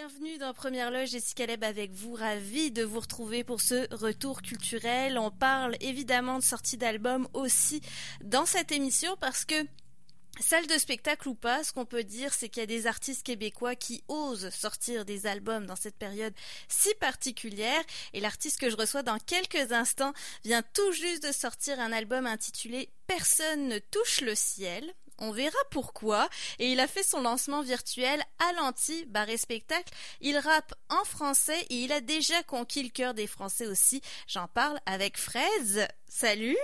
Bienvenue dans Première Loge, Jessica Leb avec vous, ravie de vous retrouver pour ce retour culturel. On parle évidemment de sortie d'album aussi dans cette émission parce que Salle de spectacle ou pas, ce qu'on peut dire, c'est qu'il y a des artistes québécois qui osent sortir des albums dans cette période si particulière. Et l'artiste que je reçois dans quelques instants vient tout juste de sortir un album intitulé Personne ne touche le ciel. On verra pourquoi. Et il a fait son lancement virtuel à l'anti bar et spectacle. Il rappe en français et il a déjà conquis le cœur des Français aussi. J'en parle avec Fraise. Salut.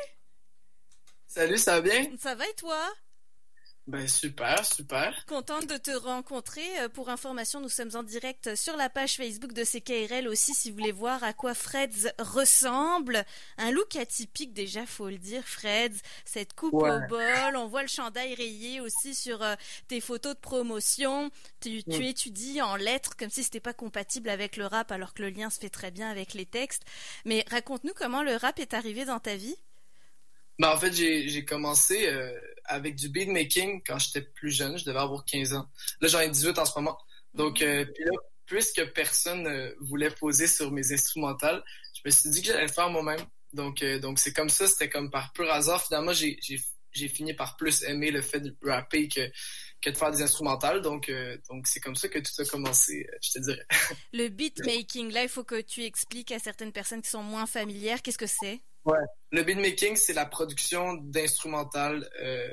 Salut, ça va bien? Ça va et toi? Ben super, super. Contente de te rencontrer. Euh, pour information, nous sommes en direct sur la page Facebook de CKRL aussi si vous voulez voir à quoi Freds ressemble. Un look atypique déjà, faut le dire, Freds. Cette coupe au bol, on voit le chandail rayé aussi sur euh, tes photos de promotion. Tu, tu étudies en lettres comme si c'était pas compatible avec le rap alors que le lien se fait très bien avec les textes. Mais raconte-nous comment le rap est arrivé dans ta vie. Ben, en fait, j'ai commencé euh, avec du beatmaking quand j'étais plus jeune. Je devais avoir 15 ans. Là, j'en ai 18 en ce moment. Donc, euh, puis là, puisque personne euh, voulait poser sur mes instrumentales, je me suis dit que j'allais le faire moi-même. Donc, euh, donc c'est comme ça, c'était comme par pur hasard. Finalement, j'ai fini par plus aimer le fait de rapper que, que de faire des instrumentales. Donc, donc c'est comme ça que tout a commencé, je te dirais. Le beatmaking, là, il faut que tu expliques à certaines personnes qui sont moins familières, qu'est-ce que c'est? Ouais. Le beatmaking, c'est la production d'instrumental euh,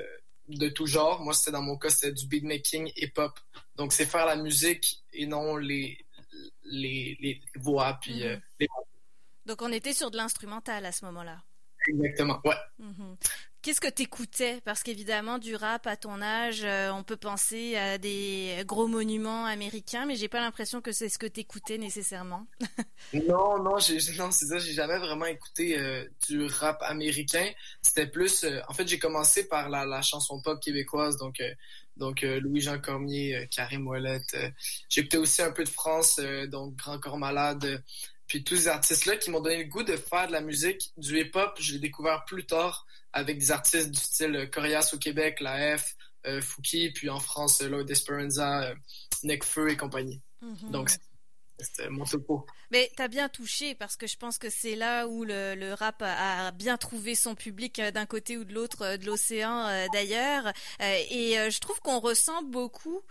de tout genre. Moi, c'était dans mon cas, c'était du beatmaking hip-hop. Donc, c'est faire la musique et non les, les, les voix. Puis, euh, mhm. Donc, on était sur de l'instrumental à ce moment-là. Exactement, ouais. Mhm. Qu'est-ce que t'écoutais? Parce qu'évidemment, du rap à ton âge, euh, on peut penser à des gros monuments américains, mais j'ai pas l'impression que c'est ce que t'écoutais nécessairement. non, non, c'est ça. J'ai jamais vraiment écouté euh, du rap américain. C'était plus, euh, en fait, j'ai commencé par la, chanson pop québécoise, donc donc Louis-Jean Cormier, Karim Ouellette. écouté aussi un peu de France, donc Grand Corps Malade. Puis tous ces artistes-là qui m'ont donné le goût de faire de la musique, du hip-hop, je l'ai découvert plus tard avec des artistes du style Corias au Québec, la F, euh, Fouki, puis en France, Lloyd Esperanza, euh, Necfeu et compagnie. Mhm. Donc, c'était mon topo. Mais t'as bien touché parce que je pense que c'est là où le, rap a, bien trouvé son public euh, d'un côté ou de l'autre euh, de l'océan d'ailleurs. et je trouve qu'on ressent beaucoup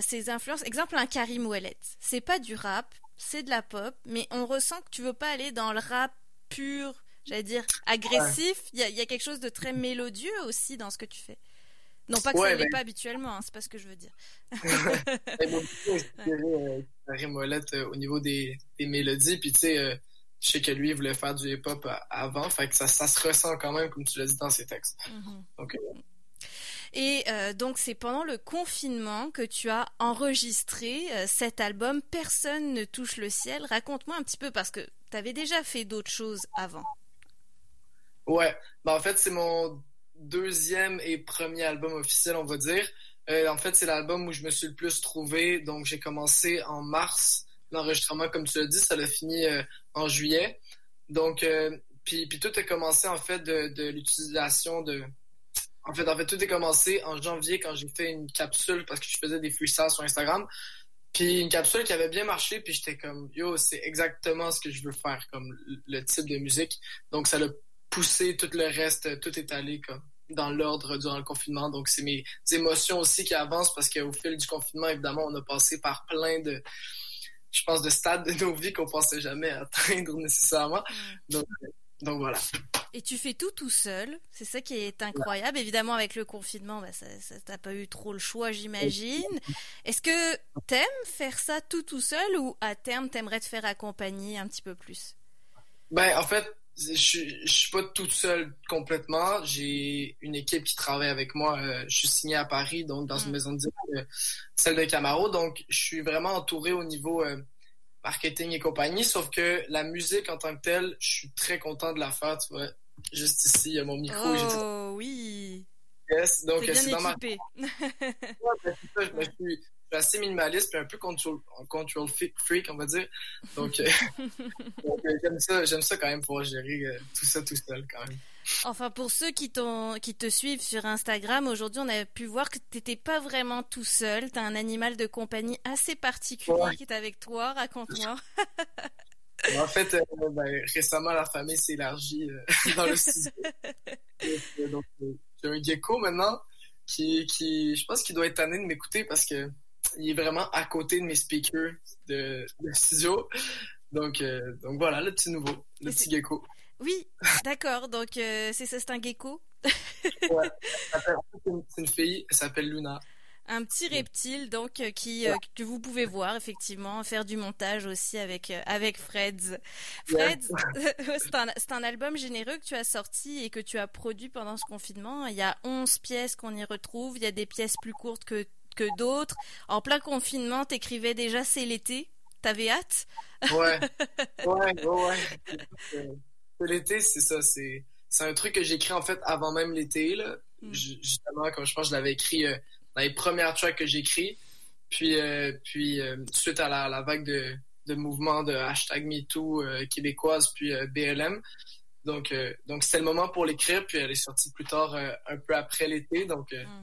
ces influences. Exemple, un Karim Ouellet. C'est pas du rap, c'est de la pop, mais on ressent que tu veux pas aller dans le rap pur j'allais dire, agressif. Il y, a, quelque chose de très mélodieux aussi dans ce que tu fais. Non pas que ça ne l'est pas habituellement, hein, c'est pas ce que je veux dire. Molette euh, au niveau des, mélodies, puis tu sais, euh, je sais que lui, il voulait faire du hip-hop avant, fait que ça, se ressent quand même, comme tu l'as dit dans ses textes. Mm-hmm. donc, euh, et donc c'est pendant le confinement que tu as enregistré cet album Personne ne touche le ciel. Raconte-moi un petit peu parce que tu avais déjà fait d'autres choses avant. Ouais, ben, en fait, c'est mon deuxième et premier album officiel, on va dire. Euh, en fait, c'est l'album où je me suis le plus trouvé. Donc, j'ai commencé en mars l'enregistrement, comme tu l'as dit, ça l'a fini euh, en juillet. Donc, euh, puis, tout a commencé en fait de l'utilisation de. En fait, en fait, tout a commencé en janvier quand j'ai fait une capsule parce que je faisais des freestyles sur Instagram. Puis une capsule qui avait bien marché, puis j'étais comme yo, c'est exactement ce que je veux faire comme le type de musique. Donc ça l'a pousser tout le reste, tout est allé comme dans l'ordre durant le confinement. Donc, c'est mes émotions aussi qui avancent parce qu'au fil du confinement, évidemment, on a passé par plein de, je pense, de stades de nos vies qu'on pensait jamais atteindre nécessairement. Donc, donc voilà. Et tu fais tout tout seul, c'est ça qui est incroyable. Évidemment, avec le confinement, bah, ça, t'as pas eu trop le choix, j'imagine. Est-ce que t'aimes faire ça tout tout seul ou à terme t'aimerais te faire accompagner un petit peu plus? Ben, en fait, je, je suis pas toute seule complètement. J'ai une équipe qui travaille avec moi. Euh, je suis signé à Paris, donc dans une mm. maison de disques, euh, celle de Camaro. Donc, je suis vraiment entouré au niveau euh, marketing et compagnie. Sauf que la musique en tant que telle, je suis très content de la faire. Tu vois, juste ici, il y a mon micro. Oh oui. Yes, donc c'est bien dans ma. Ouais, ben, ça, je me suis, je suis assez minimaliste puis un peu control, control freak, on va dire. Donc, euh, donc, euh, j'aime ça, j'aime ça quand même pouvoir gérer euh, tout ça tout seul quand même. Enfin, pour ceux qui t'ont, qui te suivent sur Instagram, aujourd'hui, on a pu voir que t'étais pas vraiment tout seul. T'as un animal de compagnie assez particulier Ouais. qui est avec toi. Raconte-moi. En fait, euh, ben, récemment, la famille s'est élargie euh, dans le studio. Euh, donc, j'ai un gecko maintenant qui, qui, je pense qu'il doit être tanné de m'écouter parce que il est vraiment à côté de mes speakers de, de studio. Donc, euh, donc voilà, le petit nouveau, le petit gecko. Oui, d'accord. Donc, c'est ça, c'est un gecko. Ouais. C'est une fille, elle s'appelle Luna. Un petit reptile, donc, euh, qui, euh, que vous pouvez voir, effectivement, faire du montage aussi avec, euh, avec Freds. Freds, c'est un, un album généreux que tu as sorti et que tu as produit pendant ce confinement. Il y a 11 pièces qu'on y retrouve. Il y a des pièces plus courtes que, que d'autres. En plein confinement, t'écrivais déjà C'est l'été. T'avais hâte? Ouais, ouais, ouais, ouais. L'été, c'est ça, c'est, c'est un truc que j'ai écrit en fait avant même l'été, là. Mm. Ju- Justement, comme je pense que je l'avais écrit euh, dans les premières tracks que j'ai écrit. Puis, euh, puis euh, suite à la, vague de, de mouvements de hashtag MeToo euh, québécoise, puis BLM. Donc, donc c'était le moment pour l'écrire, puis elle est sortie plus tard, un peu après l'été. Donc, Mm.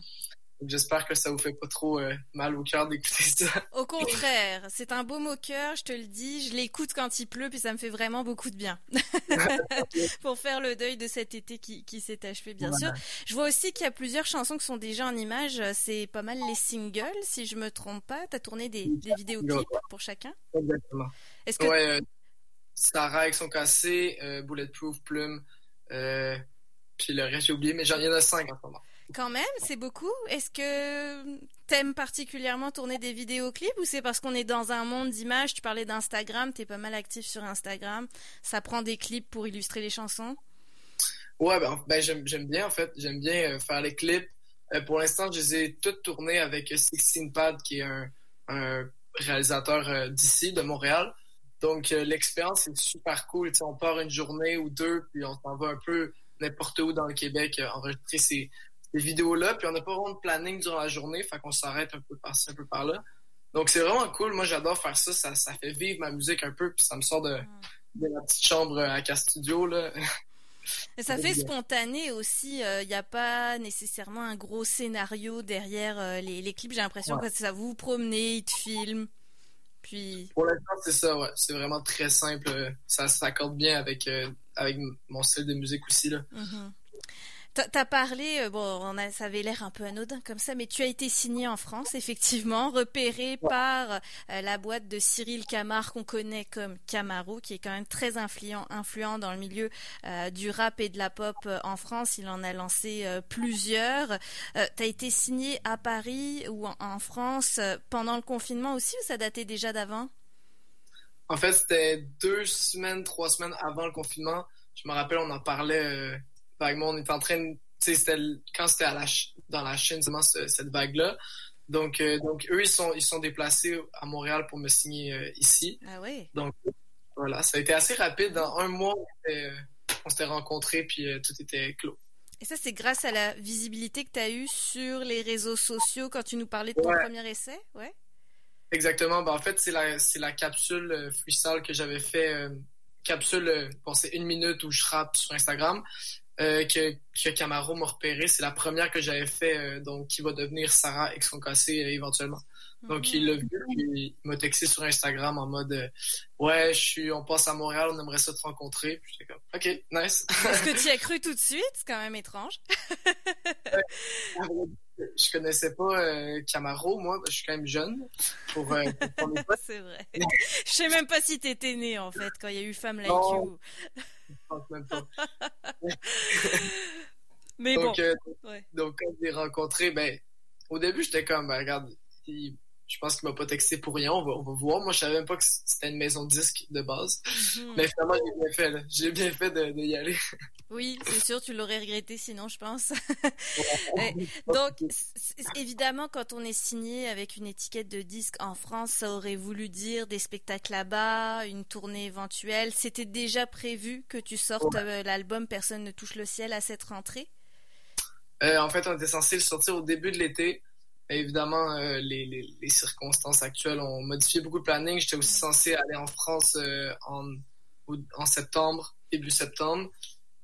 Donc j'espère que ça vous fait pas trop euh, mal au cœur d'écouter ça. Au contraire, c'est un beau moqueur, je te le dis. Je l'écoute quand il pleut, puis ça me fait vraiment beaucoup de bien. Pour faire le deuil de cet été qui, qui s'est achevé, bien sûr. Je vois aussi qu'il y a plusieurs chansons qui sont déjà en images. C'est pas mal les singles, si je me trompe pas. T'as tourné des, des vidéoclips pour chacun? Exactement. Est-ce que Ouais, euh, Sarah avec son cassé, euh, Bulletproof, Plume, euh, puis le reste j'ai oublié, mais j'en- il y en a cinq en ce moment. Quand même, c'est beaucoup. Est-ce que t'aimes particulièrement tourner des vidéoclips ou c'est parce qu'on est dans un monde d'images? Tu parlais d'Instagram, t'es pas mal actif sur Instagram. Ça prend des clips pour illustrer les chansons? Ouais, ben, ben, j'aime bien en fait, j'aime bien euh, faire les clips. Euh, pour l'instant, je les ai toutes tournées avec Sixteen Pad, qui est un, réalisateur euh, d'ici, de Montréal. Donc l'expérience est super cool. On part une journée ou deux, puis on s'en va un peu n'importe où dans le Québec enregistrer ces, ces vidéos-là. Puis on n'a pas vraiment de planning durant la journée, fait qu'on s'arrête un peu par-ci, un peu par-là. Donc c'est vraiment cool. Moi, j'adore faire ça. ça. Ça fait vivre ma musique un peu, puis ça me sort de, de la petite chambre à Cas Studio, là. Et ça fait spontané aussi. Il n'y a pas nécessairement un gros scénario derrière euh, les, les clips. J'ai l'impression Ouais. que ça vous promenez, ils te filment. Puis, Pour l'instant, c'est ça, ouais. C'est vraiment très simple. Euh, Ça s'accorde bien avec, euh, avec mon style de musique aussi, là. mhm. T'as t'as parlé, euh, bon, on a, ça avait l'air un peu anodin comme ça, mais tu as été signé en France, effectivement, repéré par euh, la boîte de Cyril Camar qu'on connaît comme Camaro, qui est quand même très influent, influent dans le milieu euh, du rap et de la pop euh, en France. Il en a lancé plusieurs. T'as été signé à Paris ou en, en France pendant le confinement aussi, ou ça datait déjà d'avant? En fait, c'était deux semaines, trois semaines avant le confinement. Je me rappelle, on en parlait vaguement. On était en train. Tu sais, quand c'était dans la Chine, justement, ce- cette vague-là. Donc, euh, donc, eux, ils sont, ils sont déplacés à Montréal pour me signer euh, ici. Ah ouais. Donc, voilà, ça a été assez rapide. Dans un mois, on s'était- s'était rencontrés, puis euh, tout était clos. Et ça, c'est grâce à la visibilité que tu as eue sur les réseaux sociaux quand tu nous parlais de ton Ouais. premier essai, ouais? Exactement. Ben, en fait, c'est la, c'est la capsule euh, freestyle que j'avais fait. euh, capsule, euh, bon, c'est une minute où je rappe sur Instagram, euh, que, que Camaro m'a repéré. C'est la première que j'avais fait, euh, donc qui va devenir Sarah X son cassé euh, éventuellement. Donc, il l'a vu, puis il m'a texté sur Instagram en mode euh, Ouais, je suis, on passe à Montréal, on aimerait ça te rencontrer. Puis j'étais comme OK, nice. Est-ce que tu y as cru tout de suite? C'est quand même étrange. je connaissais pas euh, Camaro, moi, je suis quand même jeune pour, euh, pour C'est vrai. Je sais même pas si t'étais né, en fait, quand il y a eu Femme Like Non. You. je pense même pas. Mais bon. Donc, euh, Ouais. donc quand je l'ai rencontré, ben, au début, j'étais comme, ben, regarde, je pense qu'il m'a pas texté pour rien, on va, on va voir. Moi, je savais même pas que c'était une maison de disque de base. Mhm. Mais finalement, j'ai bien fait. J'ai bien fait de, de y aller. Oui, c'est sûr, tu l'aurais regretté sinon, je pense. Ouais. Donc, évidemment, quand on est signé avec une étiquette de disque en France, ça aurait voulu dire des spectacles là-bas, une tournée éventuelle. C'était déjà prévu que tu sortes euh, l'album Personne ne touche le ciel à cette rentrée? en fait, on était censé le sortir au début de l'été. Évidemment, les, les, les, circonstances actuelles ont modifié beaucoup de planning. J'étais aussi censé aller en France en, en septembre, début septembre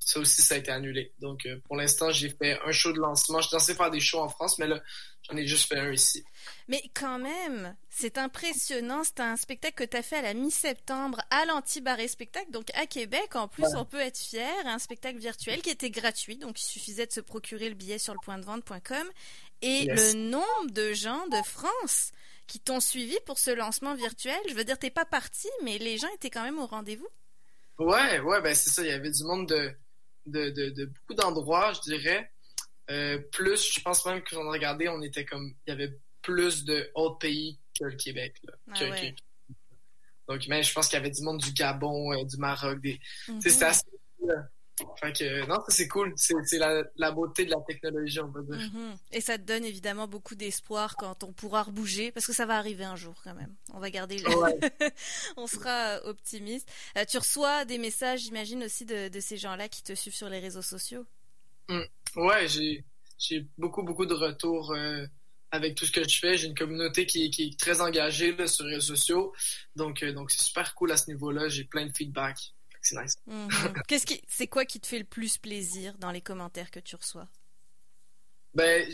ça aussi, ça a été annulé. Donc, euh, pour l'instant, j'ai fait un show de lancement. Je censé faire des shows en France, mais là, j'en ai juste fait un ici. Mais quand même, c'est impressionnant. C'est un spectacle que tu as fait à la mi-septembre à l'Anti-Barré Spectacle, donc à Québec. En plus, on peut être fier. Un spectacle virtuel qui était gratuit, donc il suffisait de se procurer le billet sur le point de vente.com. Et le nombre de gens de France qui t'ont suivi pour ce lancement virtuel, je veux dire, t'es pas parti, mais les gens étaient quand même au rendez-vous. Ouais, ouais, ben c'est ça. Il y avait du monde de de, de, de beaucoup d'endroits, je dirais. Euh, plus, je pense même que j'en ai regardé, on était comme, il y avait plus de autres pays que le Québec. Là, ah ouais. Donc, mais je pense qu'il y avait du monde du Gabon, euh, du Maroc, des, mm -hmm. c'était assez fait que, non, c'est cool. C'est la, la, beauté de la technologie, on dire. Mm-hmm. Et ça te donne évidemment beaucoup d'espoir quand on pourra rebouger, parce que ça va arriver un jour quand même. On va garder le... on sera optimiste. Euh, tu reçois des messages, j'imagine, aussi de, de ces gens-là qui te suivent sur les réseaux sociaux? Mm. Ouais, j'ai beaucoup, beaucoup de retours euh, avec tout ce que je fais. J'ai une communauté qui, qui, est très engagée là, sur les réseaux sociaux. Donc, euh, donc c'est super cool à ce niveau-là. J'ai plein de feedback c'est nice. Mhm. Qu'est-ce qui, c'est quoi qui te fait le plus plaisir dans les commentaires que tu reçois? Ben,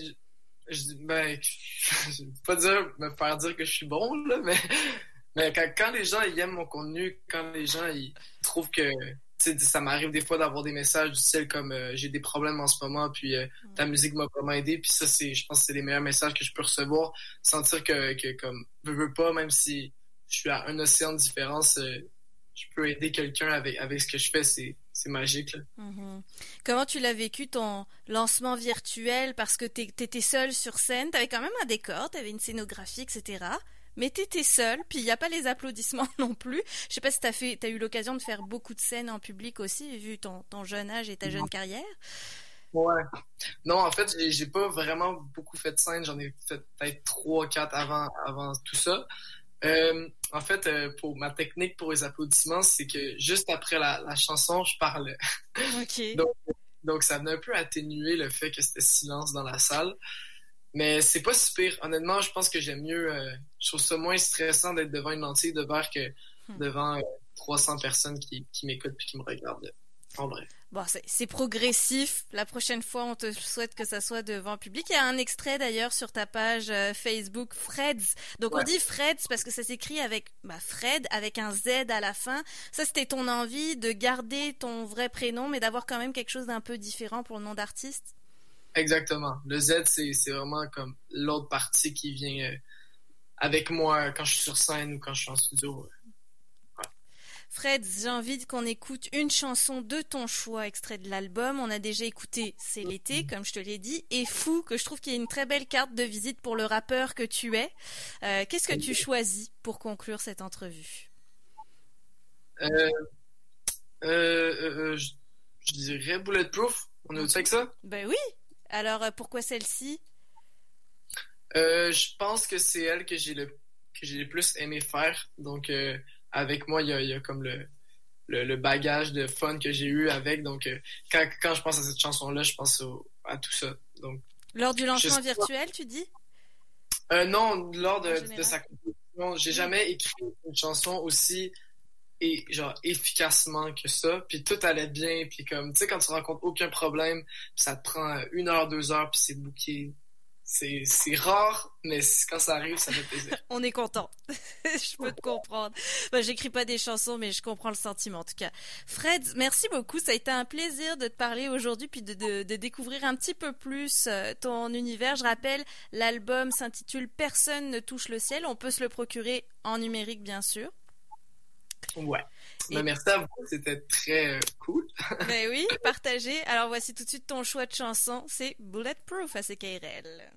je, ben, je vais pas dire me faire dire que je suis bon là, mais mais quand, quand, les gens ils aiment mon contenu, quand les gens ils trouvent que ça m'arrive des fois d'avoir des messages du style comme euh, j'ai des problèmes en ce moment puis euh, mm. ta musique m'a vraiment aidé puis ça c'est je pense que c'est les meilleurs messages que je peux recevoir sentir que, que comme veux pas même si je suis à un océan de différence euh, je peux aider quelqu'un avec, avec ce que je fais, c'est, c'est magique. Mm-hmm. Comment tu l'as vécu ton lancement virtuel? Parce que tu étais seul sur scène, tu avais quand même un décor, tu avais une scénographie, etc. Mais tu étais seul, puis il n'y a pas les applaudissements non plus. Je sais pas si tu as, eu l'occasion de faire beaucoup de scènes en public aussi, vu ton, ton jeune âge et ta jeune carrière. Ouais. Non, en fait, j'ai, j'ai pas vraiment beaucoup fait de scènes. J'en ai fait peut-être trois, quatre avant, avant tout ça. Euh, en fait, euh, pour ma technique pour les applaudissements, c'est que juste après la, la chanson, je parle. OK. donc, donc, ça venait un peu atténuer le fait que c'était silence dans la salle. Mais c'est pas si pire. Honnêtement, je pense que j'aime mieux. Euh, je trouve ça moins stressant d'être devant une lentille de verre que hmm. devant 300 personnes qui, qui m'écoutent puis qui me regardent. En vrai. Bon, c'est progressif. La prochaine fois, on te souhaite que ça soit devant public. Il y a un extrait d'ailleurs sur ta page euh, Facebook Freds. Donc ouais. on dit Freds parce que ça s'écrit avec bah, Fred avec un Z à la fin. Ça, c'était ton envie de garder ton vrai prénom, mais d'avoir quand même quelque chose d'un peu différent pour le nom d'artiste? Exactement. Le Z, c'est vraiment comme l'autre partie qui vient euh, avec moi quand je suis sur scène ou quand je suis en studio. Fred, j'ai envie qu'on écoute une chanson de ton choix, extrait de l'album. On a déjà écouté C'est l'été, comme je te l'ai dit, et Fou, que je trouve qu'il y a une très belle carte de visite pour le rappeur que tu es. Euh, Qu'est-ce que tu choisis pour conclure cette entrevue? Euh, euh, je, je, dirais Bulletproof. On est au avec ça Ben oui. Alors, pourquoi celle-ci? Je pense que c'est elle que j'ai le que j'ai le plus aimé faire. Donc, avec moi, il y a, il y a comme le, le, le, bagage de fun que j'ai eu avec. Donc, euh, quand, quand je pense à cette chanson-là, je pense au, à tout ça. Donc, lors du lancement virtuel, tu dis? Euh, Non, lors de, de sa composition. J'ai jamais écrit une chanson aussi et genre efficacement que ça puis tout allait bien puis comme tu sais quand tu rencontres aucun problème ça te prend une heure deux heures puis c'est bouqué c'est rare, mais quand ça arrive, ça fait plaisir. On est content. je peux te comprendre. Bah, J'écris pas des chansons, mais je comprends le sentiment en tout cas. Fred, merci beaucoup. Ça a été un plaisir de te parler aujourd'hui, puis de, de, de, découvrir un petit peu plus euh, ton univers. Je rappelle, l'album s'intitule Personne ne touche le ciel. On peut se le procurer en numérique, bien sûr. Ouais. Et... Ben, merci à vous, c'était très euh, cool. ben oui, partagé. Alors voici tout de suite ton choix de chanson, c'est Bulletproof à CKRL.